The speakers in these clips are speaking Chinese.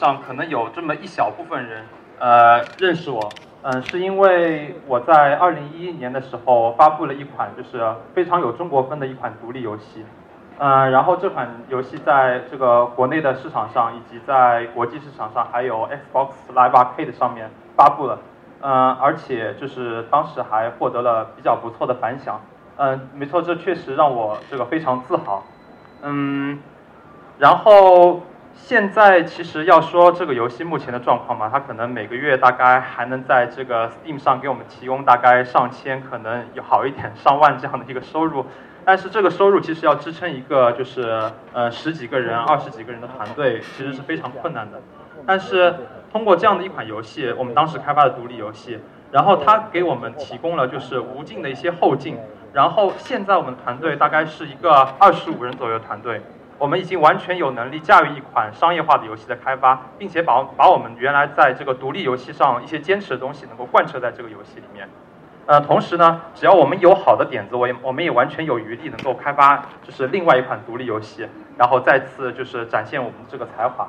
上可能有这么一小部分人，呃，认识我，嗯，是因为我在二零一一年的时候发布了一款就是非常有中国风的一款独立游戏，嗯，然后这款游戏在这个国内的市场上以及在国际市场上，还有 Xbox Live Arcade 上面发布了，嗯，而且就是当时还获得了比较不错的反响，嗯，没错，这确实让我这个非常自豪，嗯，然后。现在其实要说这个游戏目前的状况嘛，它可能每个月大概还能在这个 Steam 上给我们提供大概上千，可能有好一点上万这样的一个收入。但是这个收入其实要支撑一个就是呃十几个人、二十几个人的团队，其实是非常困难的。但是通过这样的一款游戏，我们当时开发的独立游戏，然后它给我们提供了就是无尽的一些后劲。然后现在我们团队大概是一个二十五人左右的团队。我们已经完全有能力驾驭一款商业化的游戏的开发，并且把把我们原来在这个独立游戏上一些坚持的东西能够贯彻在这个游戏里面。呃，同时呢，只要我们有好的点子，我也我们也完全有余力能够开发就是另外一款独立游戏，然后再次就是展现我们这个才华。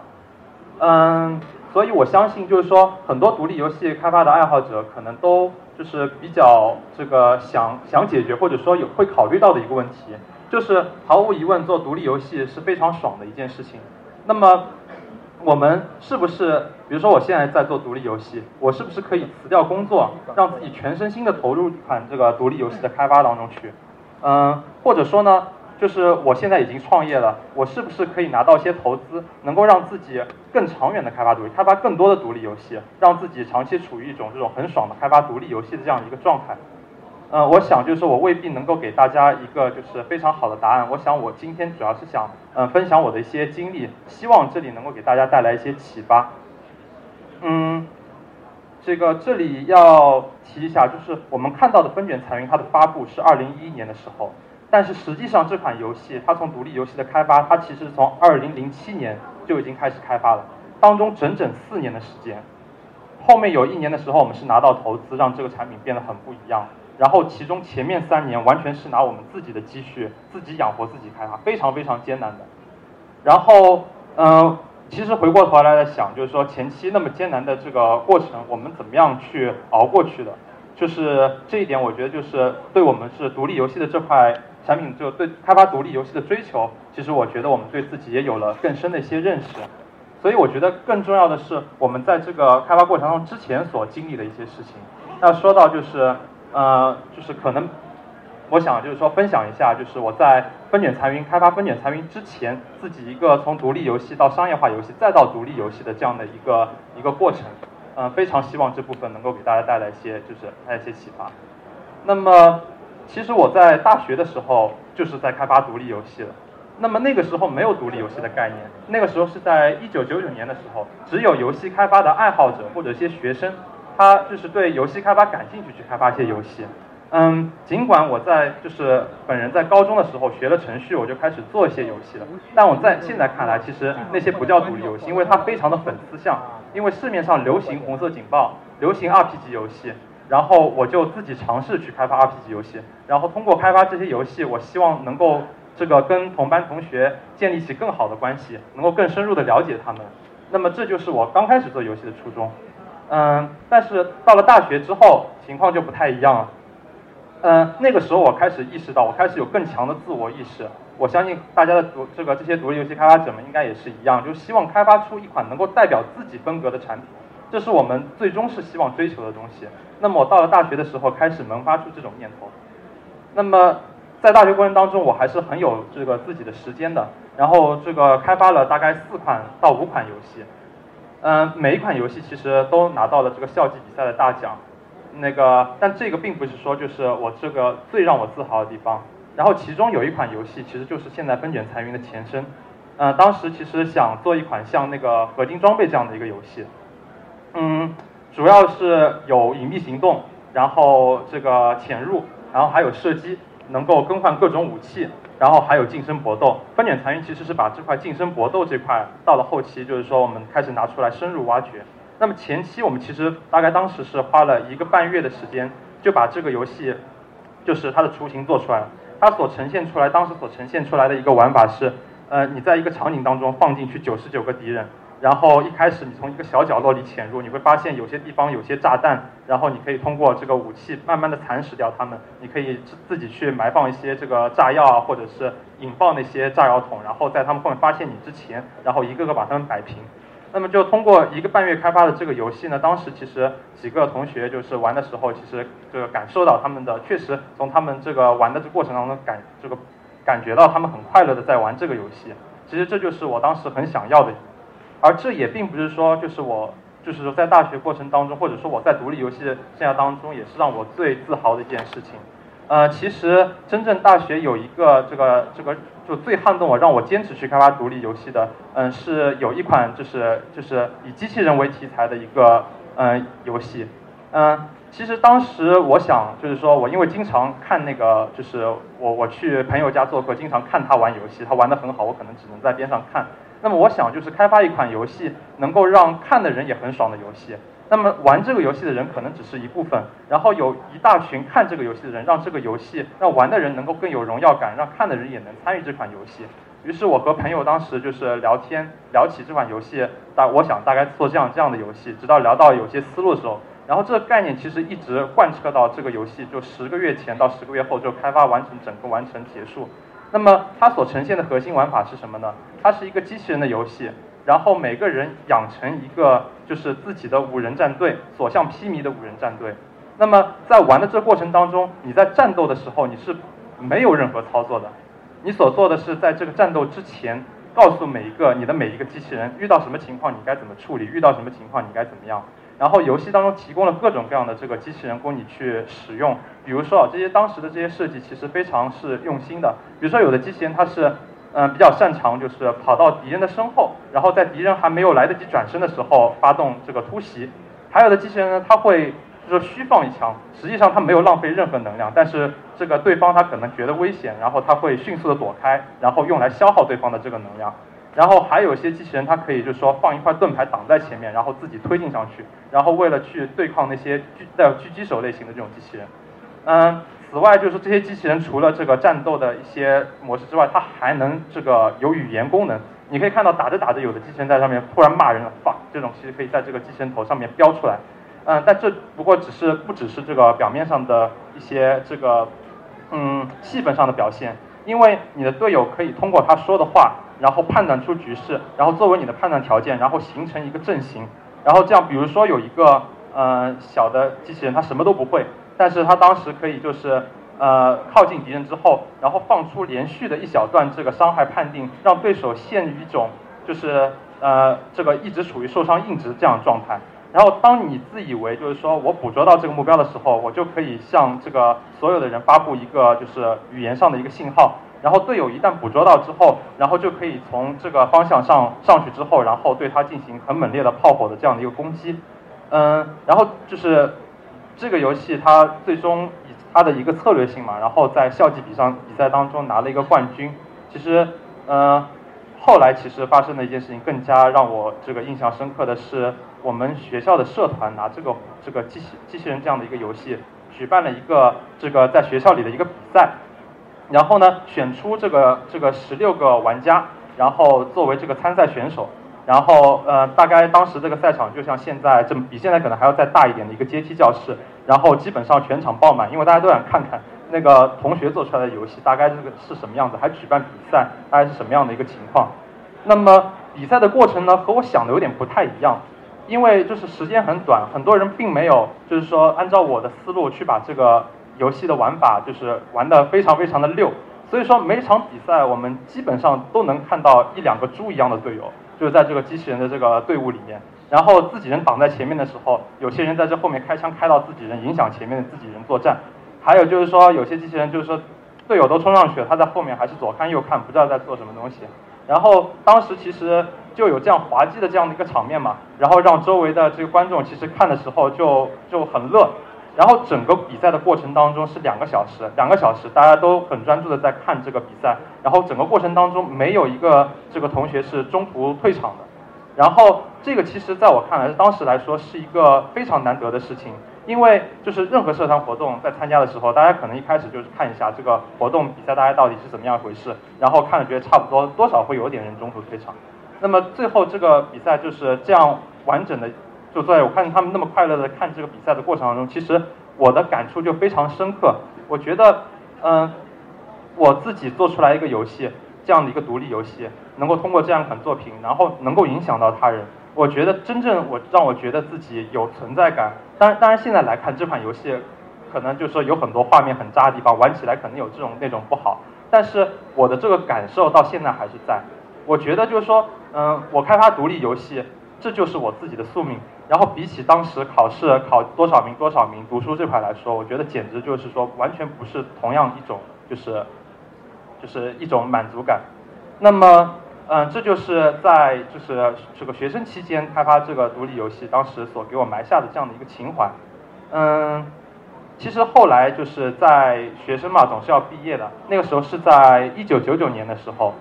嗯，所以我相信就是说，很多独立游戏开发的爱好者可能都就是比较这个想想解决或者说有会考虑到的一个问题。就是毫无疑问，做独立游戏是非常爽的一件事情。那么，我们是不是，比如说我现在在做独立游戏，我是不是可以辞掉工作，让自己全身心的投入一款这个独立游戏的开发当中去？嗯，或者说呢，就是我现在已经创业了，我是不是可以拿到一些投资，能够让自己更长远的开发独立，开发更多的独立游戏，让自己长期处于一种这种很爽的开发独立游戏的这样一个状态？呃，我想就是我未必能够给大家一个就是非常好的答案。我想我今天主要是想，嗯，分享我的一些经历，希望这里能够给大家带来一些启发。嗯，这个这里要提一下，就是我们看到的《风卷残云》它的发布是二零一一年的时候，但是实际上这款游戏它从独立游戏的开发，它其实从二零零七年就已经开始开发了，当中整整四年的时间，后面有一年的时候我们是拿到投资，让这个产品变得很不一样。然后其中前面三年完全是拿我们自己的积蓄自己养活自己开发，非常非常艰难的。然后，嗯，其实回过头来想，就是说前期那么艰难的这个过程，我们怎么样去熬过去的？就是这一点，我觉得就是对我们是独立游戏的这块产品，就对开发独立游戏的追求，其实我觉得我们对自己也有了更深的一些认识。所以我觉得更重要的是我们在这个开发过程中之前所经历的一些事情。那说到就是。呃，就是可能，我想就是说分享一下，就是我在风卷残云开发风卷残云之前，自己一个从独立游戏到商业化游戏再到独立游戏的这样的一个一个过程。嗯，非常希望这部分能够给大家带来一些就是带来一些启发。那么，其实我在大学的时候就是在开发独立游戏了。那么那个时候没有独立游戏的概念，那个时候是在一九九九年的时候，只有游戏开发的爱好者或者一些学生。他就是对游戏开发感兴趣，去开发一些游戏。嗯，尽管我在就是本人在高中的时候学了程序，我就开始做一些游戏了。但我在现在看来，其实那些不叫独立游戏，因为它非常的粉丝向。因为市面上流行红色警报，流行 RPG 游戏，然后我就自己尝试去开发 RPG 游戏。然后通过开发这些游戏，我希望能够这个跟同班同学建立起更好的关系，能够更深入的了解他们。那么这就是我刚开始做游戏的初衷。嗯，但是到了大学之后，情况就不太一样了。嗯，那个时候我开始意识到，我开始有更强的自我意识。我相信大家的独这个这些独立游戏开发者们应该也是一样，就希望开发出一款能够代表自己风格的产品，这是我们最终是希望追求的东西。那么我到了大学的时候，开始萌发出这种念头。那么在大学过程当中，我还是很有这个自己的时间的，然后这个开发了大概四款到五款游戏。嗯，每一款游戏其实都拿到了这个校际比赛的大奖，那个，但这个并不是说就是我这个最让我自豪的地方。然后其中有一款游戏其实就是现在风卷残云的前身。嗯，当时其实想做一款像那个合金装备这样的一个游戏。嗯，主要是有隐秘行动，然后这个潜入，然后还有射击，能够更换各种武器。然后还有近身搏斗，分卷残余其实是把这块近身搏斗这块到了后期，就是说我们开始拿出来深入挖掘。那么前期我们其实大概当时是花了一个半月的时间，就把这个游戏，就是它的雏形做出来了。它所呈现出来，当时所呈现出来的一个玩法是，呃，你在一个场景当中放进去九十九个敌人，然后一开始你从一个小角落里潜入，你会发现有些地方有些炸弹，然后你可以通过这个武器慢慢的蚕食掉它们。你可以自自己去埋放一些这个炸药啊，或者是引爆那些炸药桶，然后在他们后面发现你之前，然后一个个把它们摆平。那么就通过一个半月开发的这个游戏呢，当时其实几个同学就是玩的时候，其实这个感受到他们的确实从他们这个玩的这过程当中感这个感觉到他们很快乐的在玩这个游戏。其实这就是我当时很想要的。而这也并不是说，就是我，就是说在大学过程当中，或者说我在独立游戏生涯当中，也是让我最自豪的一件事情。呃，其实真正大学有一个这个这个就最撼动我，让我坚持去开发独立游戏的，嗯，是有一款就是就是以机器人为题材的一个嗯游戏。嗯，其实当时我想就是说我因为经常看那个就是我我去朋友家做客，经常看他玩游戏，他玩的很好，我可能只能在边上看。那么我想就是开发一款游戏，能够让看的人也很爽的游戏。那么玩这个游戏的人可能只是一部分，然后有一大群看这个游戏的人，让这个游戏让玩的人能够更有荣耀感，让看的人也能参与这款游戏。于是我和朋友当时就是聊天，聊起这款游戏，大我想大概做这样这样的游戏，直到聊到有些思路的时候，然后这个概念其实一直贯彻到这个游戏就十个月前到十个月后就开发完成整个完成结束。那么它所呈现的核心玩法是什么呢？它是一个机器人的游戏，然后每个人养成一个就是自己的五人战队，所向披靡的五人战队。那么在玩的这过程当中，你在战斗的时候你是没有任何操作的，你所做的是在这个战斗之前告诉每一个你的每一个机器人遇到什么情况你该怎么处理，遇到什么情况你该怎么样。然后游戏当中提供了各种各样的这个机器人供你去使用，比如说啊，这些当时的这些设计其实非常是用心的。比如说有的机器人它是，嗯，比较擅长就是跑到敌人的身后，然后在敌人还没有来得及转身的时候发动这个突袭。还有的机器人呢，它会就是虚放一枪，实际上它没有浪费任何能量，但是这个对方他可能觉得危险，然后他会迅速的躲开，然后用来消耗对方的这个能量。然后还有一些机器人，它可以就是说放一块盾牌挡在前面，然后自己推进上去，然后为了去对抗那些狙带有狙击手类型的这种机器人。嗯，此外就是这些机器人除了这个战斗的一些模式之外，它还能这个有语言功能。你可以看到打着打着，有的机器人在上面突然骂人了，fuck，这种其实可以在这个机器人头上面标出来。嗯，但这不过只是不只是这个表面上的一些这个嗯气氛上的表现，因为你的队友可以通过他说的话。然后判断出局势，然后作为你的判断条件，然后形成一个阵型，然后这样，比如说有一个呃小的机器人，他什么都不会，但是他当时可以就是呃靠近敌人之后，然后放出连续的一小段这个伤害判定，让对手陷于一种就是呃这个一直处于受伤硬直这样的状态。然后当你自以为就是说我捕捉到这个目标的时候，我就可以向这个所有的人发布一个就是语言上的一个信号。然后队友一旦捕捉到之后，然后就可以从这个方向上上去之后，然后对他进行很猛烈的炮火的这样的一个攻击。嗯，然后就是这个游戏它最终以它的一个策略性嘛，然后在校际比上比赛当中拿了一个冠军。其实，嗯，后来其实发生的一件事情更加让我这个印象深刻的是，我们学校的社团拿这个这个机器机器人这样的一个游戏，举办了一个这个在学校里的一个比赛。然后呢，选出这个这个十六个玩家，然后作为这个参赛选手，然后呃，大概当时这个赛场就像现在这么，比现在可能还要再大一点的一个阶梯教室，然后基本上全场爆满，因为大家都想看看那个同学做出来的游戏大概这个是什么样子，还举办比赛，大概是什么样的一个情况。那么比赛的过程呢，和我想的有点不太一样，因为就是时间很短，很多人并没有就是说按照我的思路去把这个。游戏的玩法就是玩的非常非常的溜，所以说每场比赛我们基本上都能看到一两个猪一样的队友，就是在这个机器人的这个队伍里面，然后自己人挡在前面的时候，有些人在这后面开枪开到自己人，影响前面的自己人作战，还有就是说有些机器人就是说队友都冲上去了，他在后面还是左看右看，不知道在做什么东西，然后当时其实就有这样滑稽的这样的一个场面嘛，然后让周围的这个观众其实看的时候就就很乐。然后整个比赛的过程当中是两个小时，两个小时大家都很专注的在看这个比赛，然后整个过程当中没有一个这个同学是中途退场的，然后这个其实在我看来，当时来说是一个非常难得的事情，因为就是任何社团活动在参加的时候，大家可能一开始就是看一下这个活动比赛大家到底是怎么样回事，然后看了觉得差不多，多少会有点人中途退场，那么最后这个比赛就是这样完整的，就在我看他们那么快乐的看这个比赛的过程当中，其实我的感触就非常深刻。我觉得，嗯，我自己做出来一个游戏，这样的一个独立游戏，能够通过这样一款作品，然后能够影响到他人，我觉得真正我让我觉得自己有存在感。当然，当然现在来看这款游戏，可能就是说有很多画面很渣的地方，玩起来可能有这种那种不好。但是我的这个感受到现在还是在。我觉得就是说，嗯，我开发独立游戏，这就是我自己的宿命。然后比起当时考试考多少名多少名读书这块来说，我觉得简直就是说完全不是同样一种，就是就是一种满足感。那么，嗯，这就是在就是这个学生期间开发这个独立游戏，当时所给我埋下的这样的一个情怀。嗯，其实后来就是在学生嘛，总是要毕业的。那个时候是在一九九九年的时候。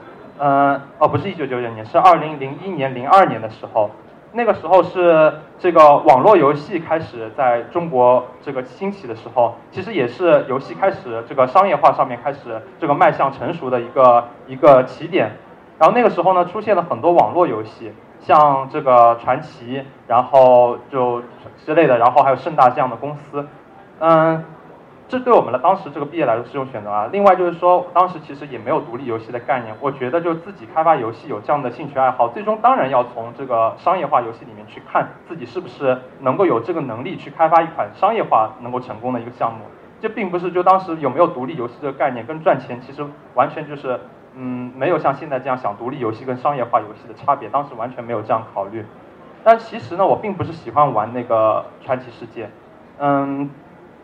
嗯，哦，不是一九九九年，是二零零一年、零二年的时候，那个时候是这个网络游戏开始在中国这个兴起的时候，其实也是游戏开始这个商业化上面开始这个迈向成熟的一个一个起点。然后那个时候呢，出现了很多网络游戏，像这个传奇，然后就之类的，然后还有盛大这样的公司，嗯。这对我们的当时这个毕业来说是一种选择啊。另外就是说，当时其实也没有独立游戏的概念。我觉得就自己开发游戏有这样的兴趣爱好，最终当然要从这个商业化游戏里面去看自己是不是能够有这个能力去开发一款商业化能够成功的一个项目。这并不是就当时有没有独立游戏这个概念跟赚钱其实完全就是嗯没有像现在这样想独立游戏跟商业化游戏的差别，当时完全没有这样考虑。但其实呢，我并不是喜欢玩那个传奇世界，嗯。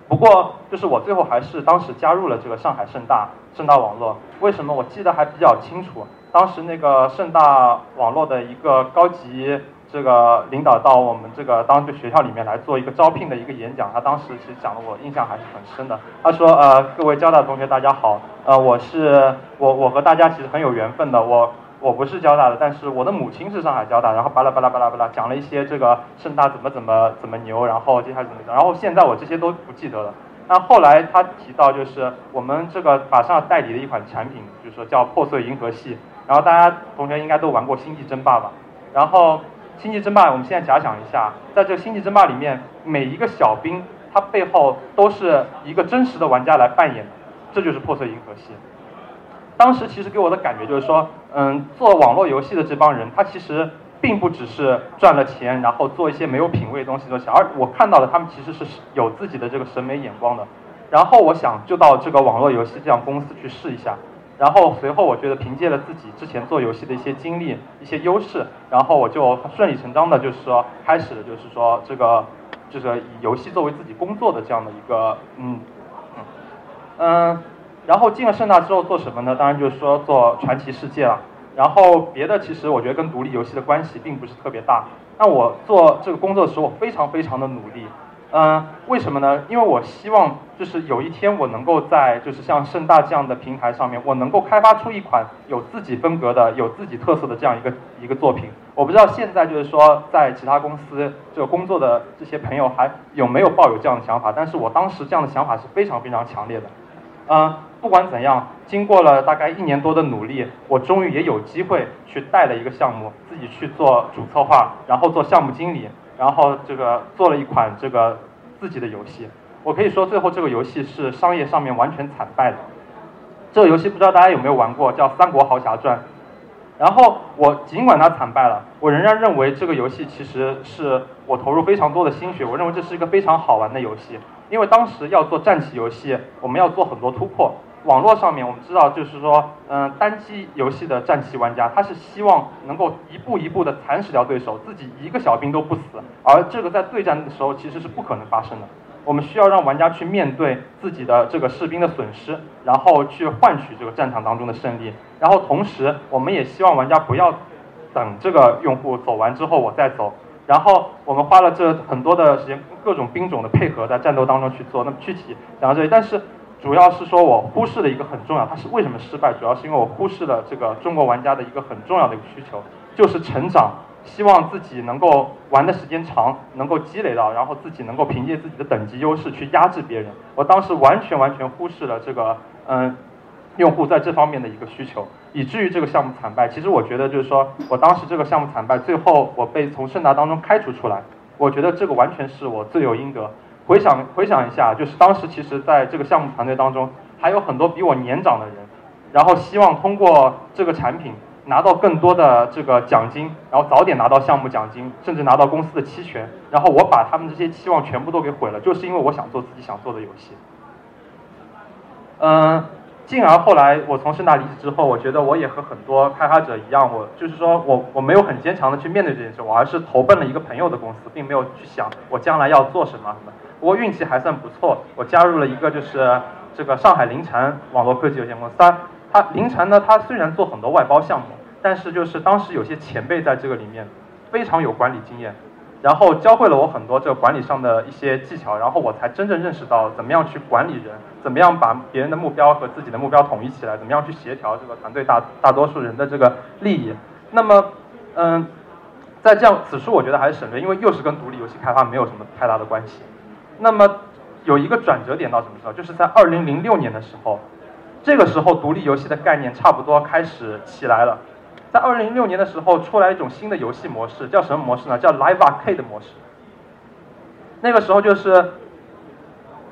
不过，就是我最后还是当时加入了这个上海盛大盛大网络。为什么？我记得还比较清楚。当时那个盛大网络的一个高级这个领导到我们这个当地学校里面来做一个招聘的一个演讲。他当时其实讲的我印象还是很深的。他说：“呃，各位交大同学，大家好。呃，我是我我和大家其实很有缘分的。我。”我不是交大的，但是我的母亲是上海交大，然后巴拉巴拉巴拉巴拉讲了一些这个盛大怎么怎么怎么牛，然后接下来怎么，然后现在我这些都不记得了。那后来他提到就是我们这个马上代理的一款产品，就是说叫破碎银河系，然后大家同学应该都玩过星际争霸吧？然后星际争霸，我们现在假想一下，在这星际争霸里面，每一个小兵他背后都是一个真实的玩家来扮演的，这就是破碎银河系。当时其实给我的感觉就是说，嗯，做网络游戏的这帮人，他其实并不只是赚了钱，然后做一些没有品位的东西东西，而我看到了他们其实是有自己的这个审美眼光的。然后我想就到这个网络游戏这样公司去试一下。然后随后我觉得凭借了自己之前做游戏的一些经历、一些优势，然后我就顺理成章的，就是说开始就是说这个就是以游戏作为自己工作的这样的一个嗯嗯嗯。然后进了盛大之后做什么呢？当然就是说做传奇世界了。然后别的其实我觉得跟独立游戏的关系并不是特别大。那我做这个工作的时候，我非常非常的努力。嗯，为什么呢？因为我希望就是有一天我能够在就是像盛大这样的平台上面，我能够开发出一款有自己风格的、有自己特色的这样一个一个作品。我不知道现在就是说在其他公司这个工作的这些朋友还有没有抱有这样的想法？但是我当时这样的想法是非常非常强烈的。嗯。不管怎样，经过了大概一年多的努力，我终于也有机会去带了一个项目，自己去做主策划，然后做项目经理，然后这个做了一款这个自己的游戏。我可以说，最后这个游戏是商业上面完全惨败的。这个游戏不知道大家有没有玩过，叫《三国豪侠传》。然后我尽管它惨败了，我仍然认为这个游戏其实是我投入非常多的心血。我认为这是一个非常好玩的游戏，因为当时要做战棋游戏，我们要做很多突破。网络上面我们知道，就是说，嗯，单机游戏的战棋玩家，他是希望能够一步一步的蚕食掉对手，自己一个小兵都不死，而这个在对战的时候其实是不可能发生的。我们需要让玩家去面对自己的这个士兵的损失，然后去换取这个战场当中的胜利。然后同时，我们也希望玩家不要等这个用户走完之后我再走。然后我们花了这很多的时间，各种兵种的配合在战斗当中去做。那么具体讲到这里，但是。主要是说我忽视了一个很重要，它是为什么失败？主要是因为我忽视了这个中国玩家的一个很重要的一个需求，就是成长，希望自己能够玩的时间长，能够积累到，然后自己能够凭借自己的等级优势去压制别人。我当时完全完全忽视了这个，嗯，用户在这方面的一个需求，以至于这个项目惨败。其实我觉得就是说我当时这个项目惨败，最后我被从盛达当中开除出来，我觉得这个完全是我罪有应得。回想回想一下，就是当时其实在这个项目团队当中，还有很多比我年长的人，然后希望通过这个产品拿到更多的这个奖金，然后早点拿到项目奖金，甚至拿到公司的期权，然后我把他们这些期望全部都给毁了，就是因为我想做自己想做的游戏。嗯。进而后来我从盛大离职之后，我觉得我也和很多开发者一样，我就是说我我没有很坚强的去面对这件事，我而是投奔了一个朋友的公司，并没有去想我将来要做什么什么。不过运气还算不错，我加入了一个就是这个上海凌晨网络科技有限公司。它它凌晨呢，它虽然做很多外包项目，但是就是当时有些前辈在这个里面非常有管理经验。然后教会了我很多这个管理上的一些技巧，然后我才真正认识到怎么样去管理人，怎么样把别人的目标和自己的目标统一起来，怎么样去协调这个团队大大多数人的这个利益。那么，嗯，在这样此处我觉得还是省略，因为又是跟独立游戏开发没有什么太大的关系。那么有一个转折点到什么时候？就是在二零零六年的时候，这个时候独立游戏的概念差不多开始起来了。在二零零六年的时候，出来一种新的游戏模式，叫什么模式呢？叫 Live Arcade 模式。那个时候就是，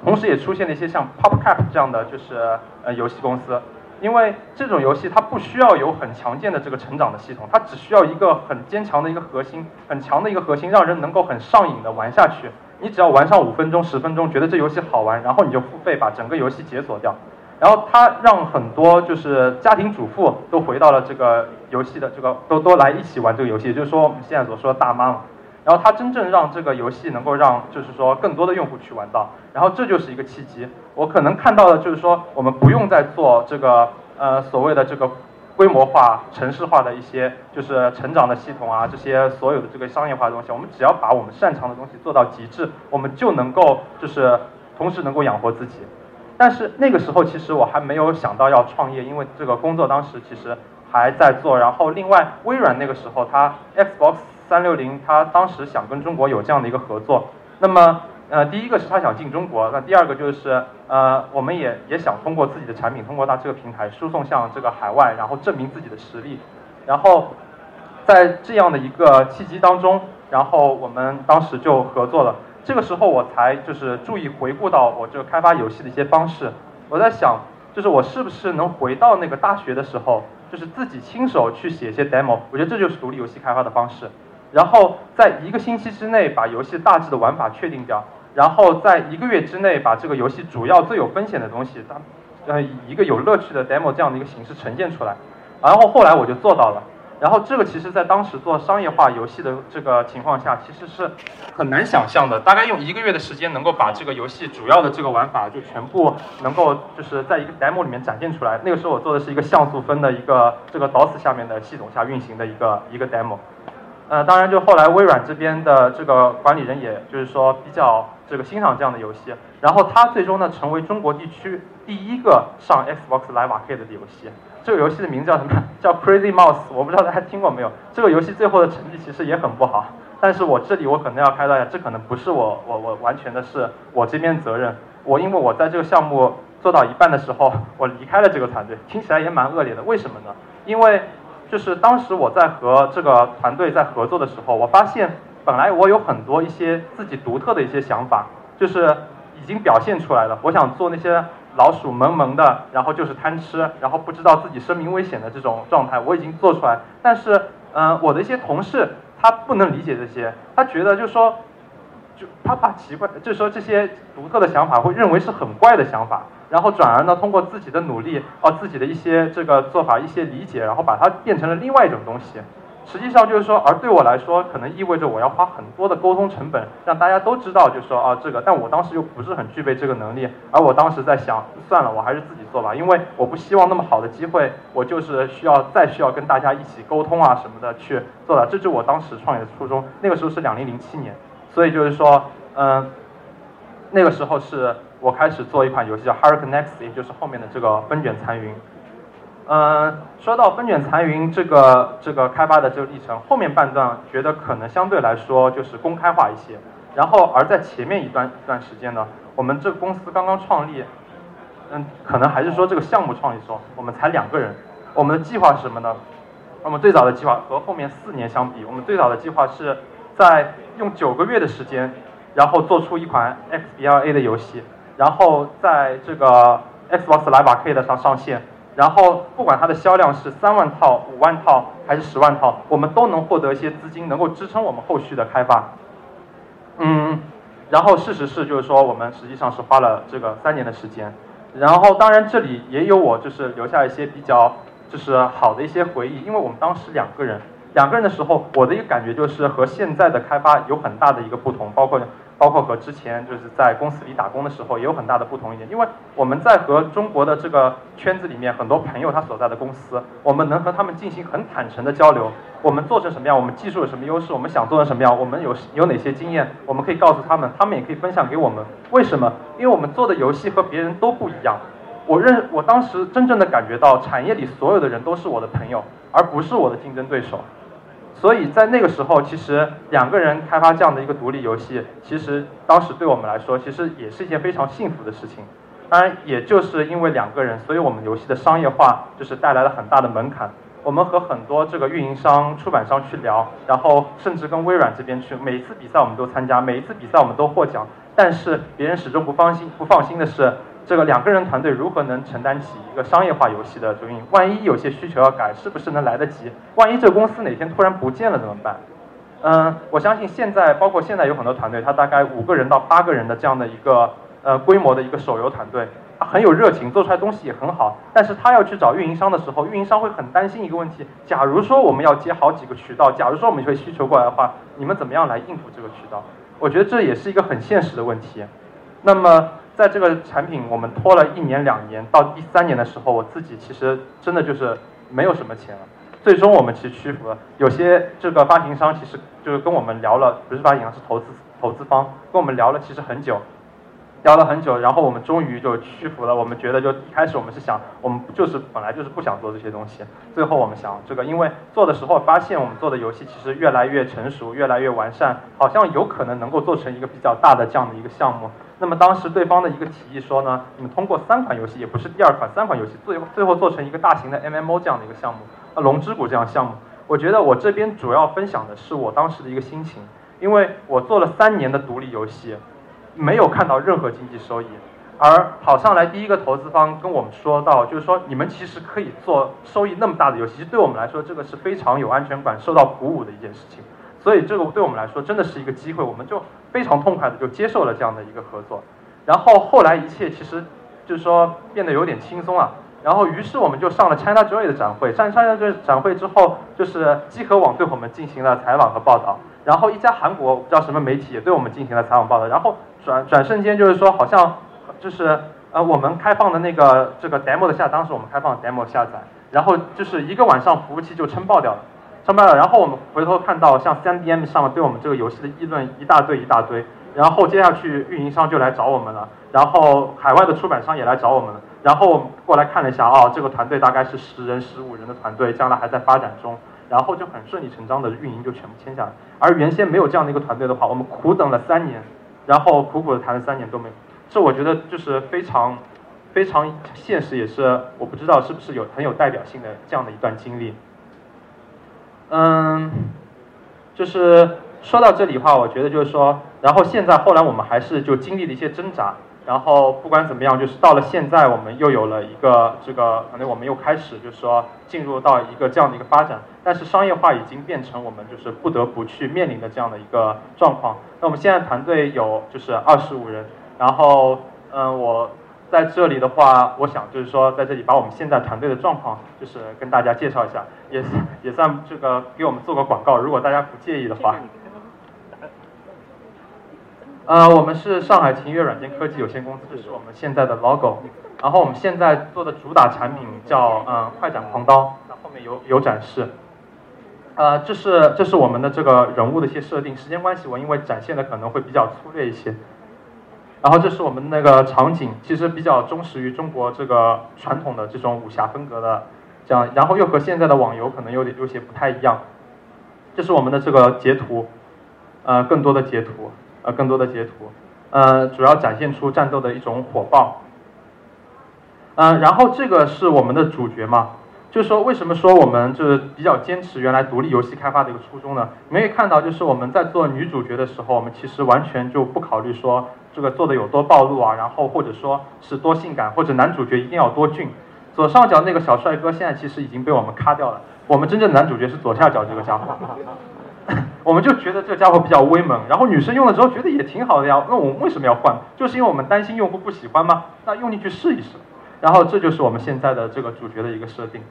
同时也出现了一些像 PopCap 这样的就是呃游戏公司，因为这种游戏它不需要有很强健的这个成长的系统，它只需要一个很坚强的一个核心，很强的一个核心，让人能够很上瘾的玩下去。你只要玩上五分钟、十分钟，觉得这游戏好玩，然后你就付费把整个游戏解锁掉。然后他让很多就是家庭主妇都回到了这个游戏的这个都都来一起玩这个游戏，也就是说我们现在所说的大妈嘛。然后他真正让这个游戏能够让就是说更多的用户去玩到，然后这就是一个契机。我可能看到的就是说我们不用再做这个呃所谓的这个规模化、城市化的一些就是成长的系统啊，这些所有的这个商业化的东西，我们只要把我们擅长的东西做到极致，我们就能够就是同时能够养活自己。但是那个时候，其实我还没有想到要创业，因为这个工作当时其实还在做。然后另外，微软那个时候，它 Xbox 三六零，它当时想跟中国有这样的一个合作。那么，呃，第一个是他想进中国，那第二个就是呃，我们也也想通过自己的产品，通过他这个平台输送向这个海外，然后证明自己的实力。然后在这样的一个契机当中，然后我们当时就合作了。这个时候我才就是注意回顾到我这个开发游戏的一些方式，我在想，就是我是不是能回到那个大学的时候，就是自己亲手去写一些 demo，我觉得这就是独立游戏开发的方式。然后在一个星期之内把游戏大致的玩法确定掉，然后在一个月之内把这个游戏主要最有风险的东西，它呃以一个有乐趣的 demo 这样的一个形式呈现出来，然后后来我就做到了。然后这个其实，在当时做商业化游戏的这个情况下，其实是很难想象的。大概用一个月的时间，能够把这个游戏主要的这个玩法就全部能够就是在一个 demo 里面展现出来。那个时候我做的是一个像素分的一个这个 DOS 下面的系统下运行的一个一个 demo。呃，当然就后来微软这边的这个管理人，也就是说比较这个欣赏这样的游戏，然后他最终呢成为中国地区第一个上 Xbox Live Arcade 的游戏。这个游戏的名字叫什么？叫 Crazy Mouse。我不知道大家听过没有。这个游戏最后的成绩其实也很不好。但是我这里我可能要开导一下，这可能不是我我我完全的是我这边责任。我因为我在这个项目做到一半的时候，我离开了这个团队，听起来也蛮恶劣的。为什么呢？因为就是当时我在和这个团队在合作的时候，我发现本来我有很多一些自己独特的一些想法，就是已经表现出来了。我想做那些。老鼠萌萌的，然后就是贪吃，然后不知道自己生命危险的这种状态，我已经做出来。但是，嗯，我的一些同事他不能理解这些，他觉得就是说，就他把奇怪，就是说这些独特的想法会认为是很怪的想法，然后转而呢通过自己的努力，哦自己的一些这个做法、一些理解，然后把它变成了另外一种东西。实际上就是说，而对我来说，可能意味着我要花很多的沟通成本，让大家都知道，就是说啊，这个，但我当时又不是很具备这个能力，而我当时在想，算了，我还是自己做吧，因为我不希望那么好的机会，我就是需要再需要跟大家一起沟通啊什么的去做的，这就我当时创业的初衷。那个时候是两零零七年，所以就是说，嗯，那个时候是我开始做一款游戏叫《Hurricane Next》，也就是后面的这个《风卷残云》。嗯，说到风卷残云这个这个开发的这个历程，后面半段觉得可能相对来说就是公开化一些。然后而在前面一段一段时间呢，我们这个公司刚刚创立，嗯，可能还是说这个项目创立时候，我们才两个人。我们的计划是什么呢？我们最早的计划和后面四年相比，我们最早的计划是在用九个月的时间，然后做出一款 XBLA 的游戏，然后在这个 Xbox Live Arcade 上上线，然后不管它的销量是三万套、五万套还是十万套，我们都能获得一些资金，能够支撑我们后续的开发。嗯，然后事实是，就是说我们实际上是花了这个三年的时间。然后，当然这里也有我，就是留下一些比较就是好的一些回忆，因为我们当时两个人，两个人的时候，我的一个感觉就是和现在的开发有很大的一个不同，包括。包括和之前就是在公司里打工的时候也有很大的不同一点，因为我们在和中国的这个圈子里面很多朋友他所在的公司，我们能和他们进行很坦诚的交流。我们做成什么样，我们技术有什么优势，我们想做成什么样，我们有有哪些经验，我们可以告诉他们，他们也可以分享给我们。为什么？因为我们做的游戏和别人都不一样。我认我当时真正的感觉到，产业里所有的人都是我的朋友，而不是我的竞争对手。所以在那个时候，其实两个人开发这样的一个独立游戏，其实当时对我们来说，其实也是一件非常幸福的事情。当然，也就是因为两个人，所以我们游戏的商业化就是带来了很大的门槛。我们和很多这个运营商、出版商去聊，然后甚至跟微软这边去，每一次比赛我们都参加，每一次比赛我们都获奖。但是别人始终不放心，不放心的是。这个两个人团队如何能承担起一个商业化游戏的运营？万一有些需求要改，是不是能来得及？万一这公司哪天突然不见了怎么办？嗯，我相信现在包括现在有很多团队，他大概五个人到八个人的这样的一个呃规模的一个手游团队，他很有热情，做出来东西也很好。但是他要去找运营商的时候，运营商会很担心一个问题：假如说我们要接好几个渠道，假如说我们有需求过来的话，你们怎么样来应付这个渠道？我觉得这也是一个很现实的问题。那么。在这个产品我们拖了一年两年，到第三年的时候，我自己其实真的就是没有什么钱了。最终我们其实屈服了，有些这个发行商其实就是跟我们聊了，不是发行商是投资投资方，跟我们聊了其实很久。聊了很久，然后我们终于就屈服了。我们觉得，就一开始我们是想，我们就是本来就是不想做这些东西。最后我们想，这个因为做的时候发现，我们做的游戏其实越来越成熟，越来越完善，好像有可能能够做成一个比较大的这样的一个项目。那么当时对方的一个提议说呢，你们通过三款游戏，也不是第二款，三款游戏，最后最后做成一个大型的 MMO 这样的一个项目，啊，龙之谷这样项目。我觉得我这边主要分享的是我当时的一个心情，因为我做了三年的独立游戏。没有看到任何经济收益，而跑上来第一个投资方跟我们说到，就是说你们其实可以做收益那么大的游戏，其实对我们来说这个是非常有安全感、受到鼓舞的一件事情。所以这个对我们来说真的是一个机会，我们就非常痛快的就接受了这样的一个合作。然后后来一切其实就是说变得有点轻松了。然后于是我们就上了 China Joy 的展会，上 China Joy 展会之后，就是集合网对我们进行了采访和报道。然后一家韩国不知道什么媒体也对我们进行了采访报道。然后转转瞬间就是说，好像就是呃我们开放的那个这个 demo 的下，当时我们开放 demo 下载，然后就是一个晚上服务器就撑爆掉了，上班了。然后我们回头看到像 3DM 上面对我们这个游戏的议论一大堆一大堆，然后接下去运营商就来找我们了，然后海外的出版商也来找我们了，然后过来看了一下，哦，这个团队大概是十人十五人的团队，将来还在发展中，然后就很顺理成章的运营就全部签下来。而原先没有这样的一个团队的话，我们苦等了三年。然后苦苦的谈了三年都没有，这我觉得就是非常非常现实，也是我不知道是不是有很有代表性的这样的一段经历。嗯，就是说到这里的话，我觉得就是说，然后现在后来我们还是就经历了一些挣扎，然后不管怎么样，就是到了现在，我们又有了一个这个，可能我们又开始就是说进入到一个这样的一个发展。但是商业化已经变成我们就是不得不去面临的这样的一个状况。那我们现在团队有就是二十五人，然后嗯，我在这里的话，我想就是说在这里把我们现在团队的状况就是跟大家介绍一下，也也算这个给我们做个广告，如果大家不介意的话。呃，我们是上海秦悦软件科技有限公司，这是我们现在的 logo。然后我们现在做的主打产品叫嗯快斩狂刀，那后面有有展示。呃，这是这是我们的这个人物的一些设定，时间关系我因为展现的可能会比较粗略一些。然后这是我们那个场景，其实比较忠实于中国这个传统的这种武侠风格的，这样，然后又和现在的网游可能有点有些不太一样。这是我们的这个截图，呃，更多的截图，呃，更多的截图，呃，主要展现出战斗的一种火爆。嗯，然后这个是我们的主角嘛，就是说为什么说我们就是比较坚持原来独立游戏开发的一个初衷呢？你们可以看到，就是我们在做女主角的时候，我们其实完全就不考虑说这个做的有多暴露啊，然后或者说是多性感，或者男主角一定要多俊。左上角那个小帅哥现在其实已经被我们咔掉了，我们真正男主角是左下角这个家伙。我们就觉得这家伙比较威猛，然后女生用了之后觉得也挺好的呀。那我们为什么要换？就是因为我们担心用户不喜欢吗？那用进去试一试。然后这就是我们现在的这个主角的一个设定。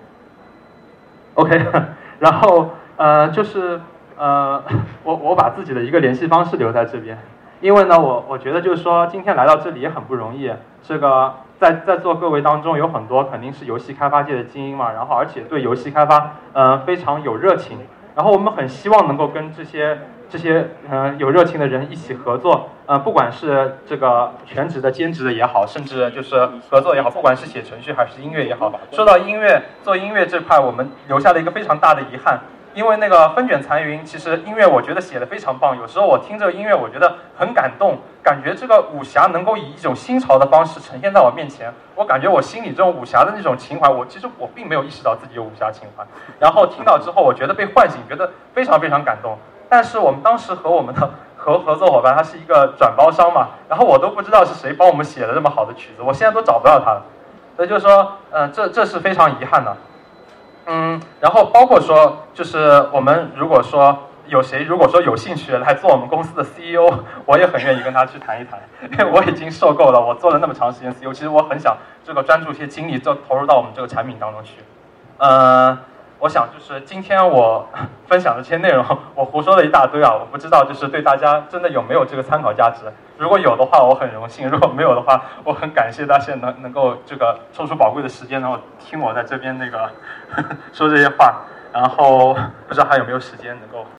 OK，然后呃就是呃 我我把自己的一个联系方式留在这边，因为呢我我觉得就是说今天来到这里也很不容易。这个在在座各位当中有很多肯定是游戏开发界的精英嘛，然后而且对游戏开发呃非常有热情。然后我们很希望能够跟这些这些嗯有热情的人一起合作，呃，不管是这个全职的、兼职的也好，甚至就是合作也好，不管是写程序还是音乐也好。说到音乐，做音乐这块，我们留下了一个非常大的遗憾。因为那个风卷残云，其实音乐我觉得写的非常棒。有时候我听这个音乐，我觉得很感动，感觉这个武侠能够以一种新潮的方式呈现在我面前。我感觉我心里这种武侠的那种情怀，我其实我并没有意识到自己有武侠情怀。然后听到之后，我觉得被唤醒，觉得非常非常感动。但是我们当时和我们的 合合作伙伴，他是一个转包商嘛，然后我都不知道是谁帮我们写了这么好的曲子，我现在都找不到他了。所以就是说，嗯，这这是非常遗憾的。嗯，然后包括说，就是我们如果说有谁如果说有兴趣来做我们公司的 CEO，我也很愿意跟他去谈一谈，因为我已经受够了，我做了那么长时间 CEO，其实我很想这个专注一些精力，就投入到我们这个产品当中去。嗯，我想就是今天我分享的这些内容，我胡说了一大堆啊，我不知道就是对大家真的有没有这个参考价值。如果有的话，我很荣幸；如果没有的话，我很感谢大家能能够这个抽出宝贵的时间，然后听我在这边那个呵 呵说这些话。然后不知道还有没有时间能够。